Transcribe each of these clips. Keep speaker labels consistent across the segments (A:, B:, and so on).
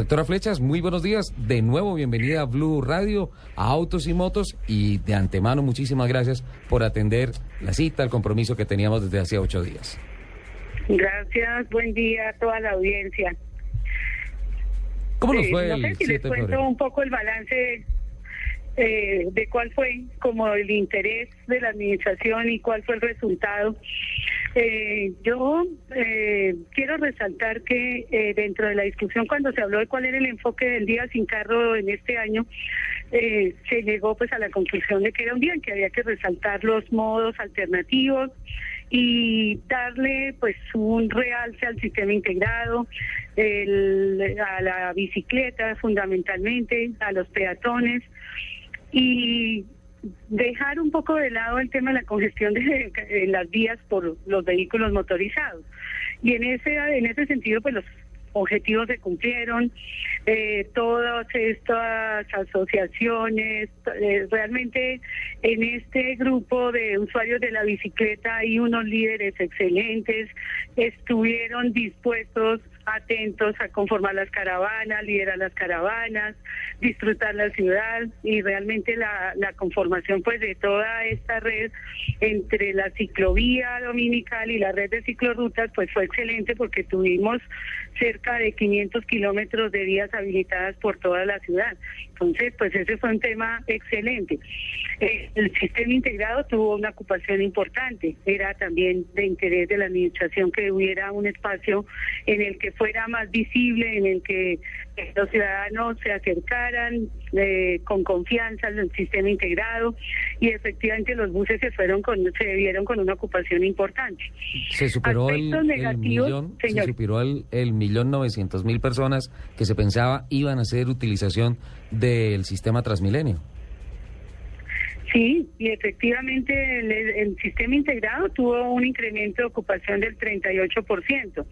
A: Doctora Flechas, muy buenos días. De nuevo, bienvenida a Blue Radio, a Autos y Motos. Y de antemano, muchísimas gracias por atender la cita, el compromiso que teníamos desde hace ocho días.
B: Gracias, buen día a toda la audiencia.
A: ¿Cómo nos
B: Eh,
A: fue
B: no
A: el
B: sé si
A: 7
B: les cuento
A: febrero?
B: un poco el balance eh, de cuál fue como el interés de la administración y cuál fue el resultado. Eh, yo eh, quiero resaltar que eh, dentro de la discusión cuando se habló de cuál era el enfoque del día sin carro en este año, eh, se llegó pues a la conclusión de que era un día en que había que resaltar los modos alternativos y darle pues un realce al sistema integrado, el- a la bicicleta fundamentalmente, a los peatones. Y dejar un poco de lado el tema de la congestión de, las vías por los vehículos motorizados. Y en ese en ese sentido, pues los objetivos se cumplieron, eh, todas estas asociaciones, eh, realmente en este grupo de usuarios de la bicicleta hay unos líderes excelentes, estuvieron dispuestos, atentos a conformar las caravanas, liderar las caravanas, disfrutar la ciudad y realmente la, la conformación pues de toda esta red entre la ciclovía dominical y la red de ciclorrutas pues fue excelente porque tuvimos cerca de 500 kilómetros de vías habilitadas por toda la ciudad. Entonces, pues ese fue un tema excelente. El sistema integrado tuvo una ocupación importante. Era también de interés de la administración que hubiera un espacio en el que fuera más visible, en el que eh, los ciudadanos se acercaran eh, con confianza al sistema integrado y efectivamente los buses se fueron con, se vieron con una ocupación importante.
A: Se superó el, el millón, se
B: señor.
A: superó el, el millón novecientos mil personas que se pensaba iban a hacer utilización del sistema Transmilenio.
B: Sí, y efectivamente el, sistema integrado tuvo un incremento de ocupación del 38%.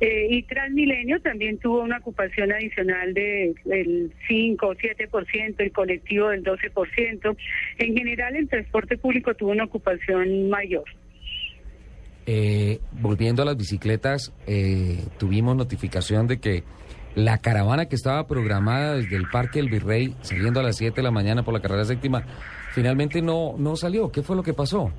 B: Eh, y Transmilenio también tuvo una ocupación adicional de- del 5 o 7%, el colectivo del 12%. En general, el transporte público tuvo una ocupación mayor.
A: Eh, volviendo a las bicicletas, eh, tuvimos notificación de que la caravana que estaba programada desde el Parque El Virrey, saliendo a las 7 de la mañana por la carrera séptima, finalmente no, no salió. ¿Qué fue lo que pasó?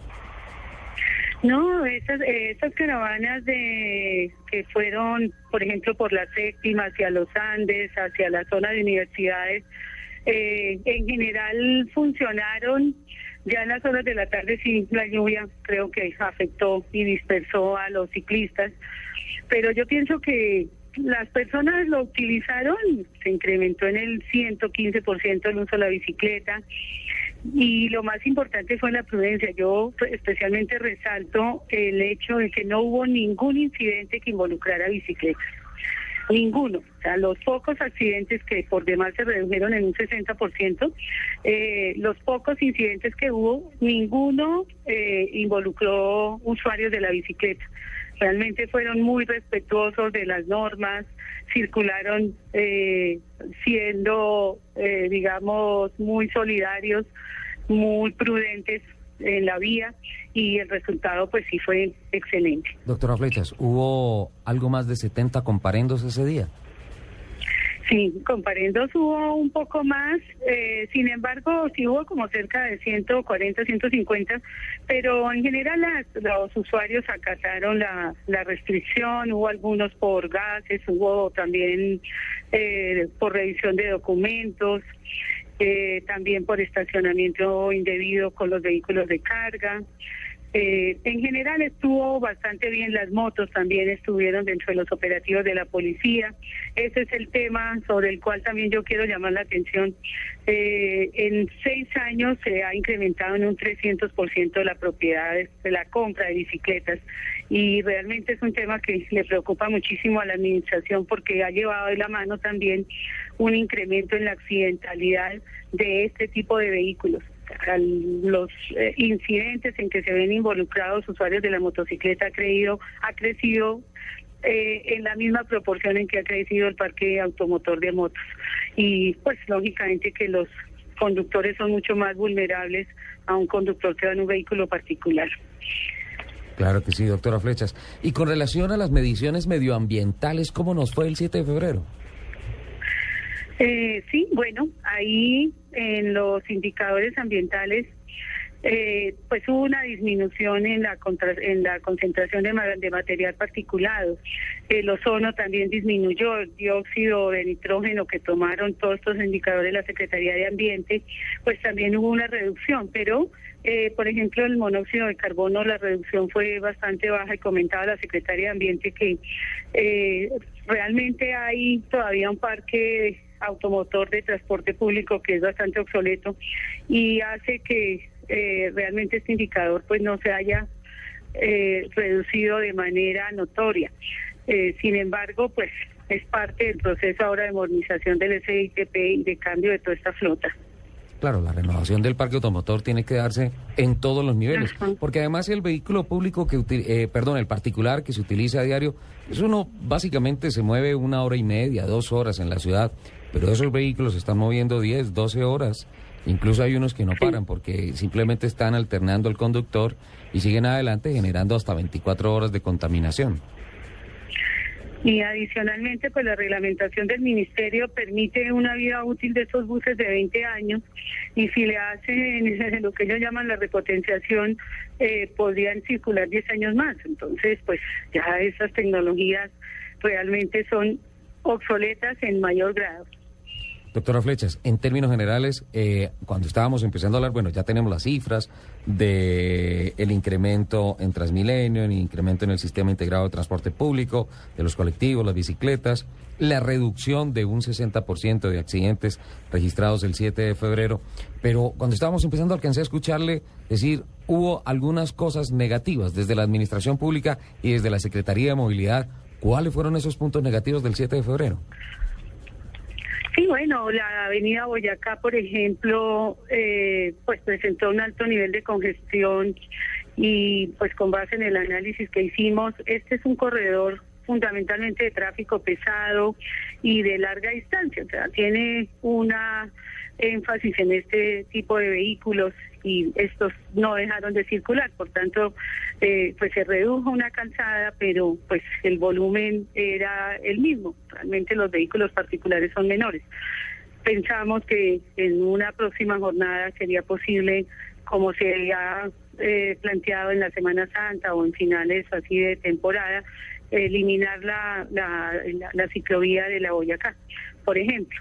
B: No, esas, eh, esas caravanas de que fueron, por ejemplo, por la séptima hacia los Andes, hacia la zona de universidades, eh, en general funcionaron. Ya en las horas de la tarde sí, la lluvia creo que afectó y dispersó a los ciclistas, pero yo pienso que las personas lo utilizaron, se incrementó en el 115% el uso de la bicicleta. Y lo más importante fue la prudencia. Yo pues, especialmente resalto el hecho de que no hubo ningún incidente que involucrara bicicletas. Ninguno. O sea, los pocos accidentes que por demás se redujeron en un 60%, eh, los pocos incidentes que hubo, ninguno eh, involucró usuarios de la bicicleta. Realmente fueron muy respetuosos de las normas, circularon eh, siendo, eh, digamos, muy solidarios, muy prudentes en la vía y el resultado pues sí fue excelente.
A: Doctora Flechas, ¿hubo algo más de 70 comparendos ese día?
B: Sí, comparendos hubo un poco más, eh, sin embargo, sí hubo como cerca de 140, 150, pero en general las- los usuarios acataron la, la restricción, hubo algunos por gases, hubo también eh, por revisión de documentos, eh, también por estacionamiento indebido con los vehículos de carga. Eh, en general estuvo bastante bien, las motos también estuvieron dentro de los operativos de la policía. Ese es el tema sobre el cual también yo quiero llamar la atención. Eh, en seis años se ha incrementado en un 300% la propiedad de la compra de bicicletas y realmente es un tema que le preocupa muchísimo a la administración porque ha llevado de la mano también un incremento en la accidentalidad de este tipo de vehículos. Los eh, incidentes en que se ven involucrados usuarios de la motocicleta ha, creído, ha crecido eh, en la misma proporción en que ha crecido el parque automotor de motos. Y pues lógicamente que los conductores son mucho más vulnerables a un conductor que va en un vehículo particular.
A: Claro que sí, doctora Flechas. Y con relación a las mediciones medioambientales, ¿cómo nos fue el 7 de febrero?
B: Eh, sí, bueno, ahí en los indicadores ambientales, eh, pues hubo una disminución en la en la concentración de, de material particulado. El ozono también disminuyó, el dióxido de nitrógeno que tomaron todos estos indicadores de la Secretaría de Ambiente, pues también hubo una reducción, pero eh, por ejemplo, el monóxido de carbono, la reducción fue bastante baja y comentaba la secretaria de Ambiente que eh, realmente hay todavía un parque automotor de transporte público que es bastante obsoleto y hace que eh, realmente este indicador pues no se haya reducido de manera notoria. sin embargo, pues es parte del proceso ahora de modernización del SITP y de cambio de toda esta flota.
A: Claro, la renovación del parque automotor tiene que darse en todos los niveles, porque además el vehículo público que, eh, perdón, el particular que se utiliza a diario, eso uno básicamente se mueve una hora y media, dos horas en la ciudad, pero esos vehículos se están moviendo 10, 12 horas. Incluso hay unos que no paran porque simplemente están alternando el conductor y siguen adelante generando hasta 24 horas de contaminación.
B: Y adicionalmente, pues la reglamentación del ministerio permite una vida útil de estos buses de 20 años y si le hacen lo que ellos llaman la repotenciación, eh, podrían circular 10 años más. Entonces, pues ya esas tecnologías realmente son obsoletas en mayor grado.
A: Doctora Flechas, en términos generales, eh, cuando estábamos empezando a hablar, bueno, ya tenemos las cifras de el incremento en Transmilenio, el incremento en el sistema integrado de transporte público, de los colectivos, las bicicletas, la reducción de un 60% de accidentes registrados el 7 de febrero, pero cuando estábamos empezando alcancé a escucharle decir, hubo algunas cosas negativas desde la administración pública y desde la Secretaría de Movilidad. ¿Cuáles fueron esos puntos negativos del 7 de febrero?
B: Sí, bueno, la avenida Boyacá, por ejemplo, eh, pues presentó un alto nivel de congestión y pues con base en el análisis que hicimos, este es un corredor fundamentalmente de tráfico pesado y de larga distancia, o sea, tiene una énfasis en este tipo de vehículos y estos no dejaron de circular, por tanto, eh, pues se redujo una calzada, pero pues el volumen era el mismo. Realmente los vehículos particulares son menores. Pensamos que en una próxima jornada sería posible, como se había eh, planteado en la Semana Santa o en finales así de temporada, eliminar la, la, la ciclovía de la Boyacá, por ejemplo.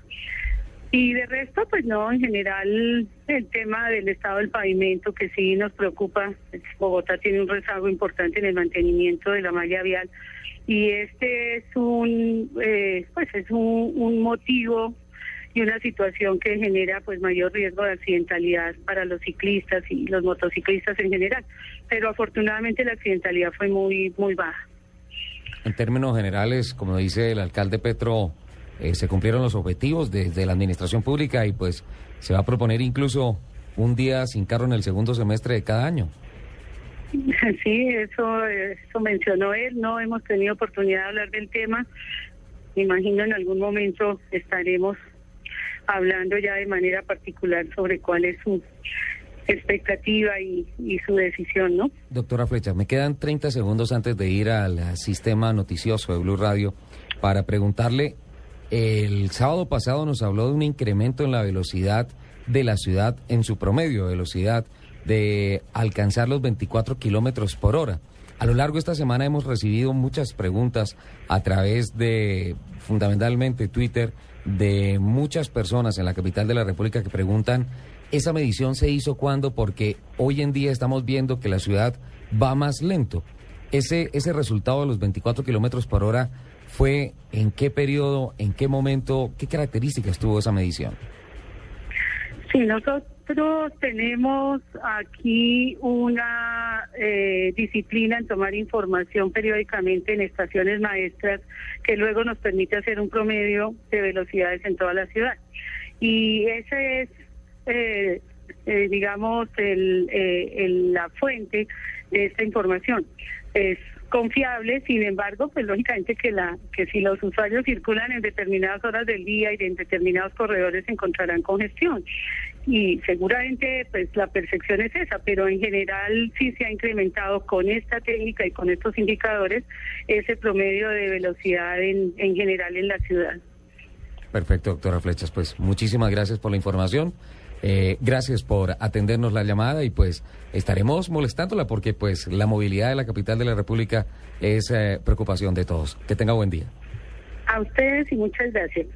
B: Y de resto, pues no, en general el tema del estado del pavimento que sí nos preocupa. Bogotá tiene un rezago importante en el mantenimiento de la malla vial y este es un, eh, pues es un, motivo y una situación que genera pues mayor riesgo de accidentalidad para los ciclistas y los motociclistas en general. Pero afortunadamente la accidentalidad fue muy muy baja.
A: En términos generales, como dice el alcalde Petro, eh, se cumplieron los objetivos desde la administración pública y pues se va a proponer incluso un día sin carro en el segundo semestre de cada año.
B: Sí, eso, eso mencionó él. No hemos tenido oportunidad de hablar del tema. Me imagino en algún momento estaremos hablando ya de manera particular sobre cuál es su expectativa y, y, su decisión, ¿no?
A: Doctora Flecha, me quedan 30 segundos antes de ir al sistema noticioso de Blue Radio para preguntarle el sábado pasado nos habló de un incremento en la velocidad de la ciudad, en su promedio velocidad, de alcanzar los 24 kilómetros por hora. A lo largo de esta semana hemos recibido muchas preguntas a través de, fundamentalmente, Twitter, de muchas personas en la capital de la República que preguntan, ¿esa medición se hizo cuándo? Porque hoy en día estamos viendo que la ciudad va más lento. Ese, ese resultado de los 24 kilómetros por hora fue en qué periodo, en qué momento, qué características tuvo esa medición.
B: Sí, nosotros, tenemos aquí una eh, disciplina en tomar información periódicamente en estaciones maestras que luego nos permite hacer un promedio de velocidades en toda la ciudad. Y ese es, eh, eh, digamos, el, el, la fuente de esta información. Es confiable, sin embargo, pues lógicamente que la que si los usuarios circulan en determinadas horas del día y en determinados corredores encontrarán congestión y seguramente pues la percepción es esa, pero en general sí se ha incrementado con esta técnica y con estos indicadores ese promedio de velocidad en, en general en la ciudad.
A: Perfecto, doctora Flechas, pues muchísimas gracias por la información. Eh, gracias por atendernos la llamada y pues estaremos molestándola porque pues la movilidad de la capital de la República es eh, preocupación de todos. Que tenga buen día.
B: A ustedes y muchas gracias.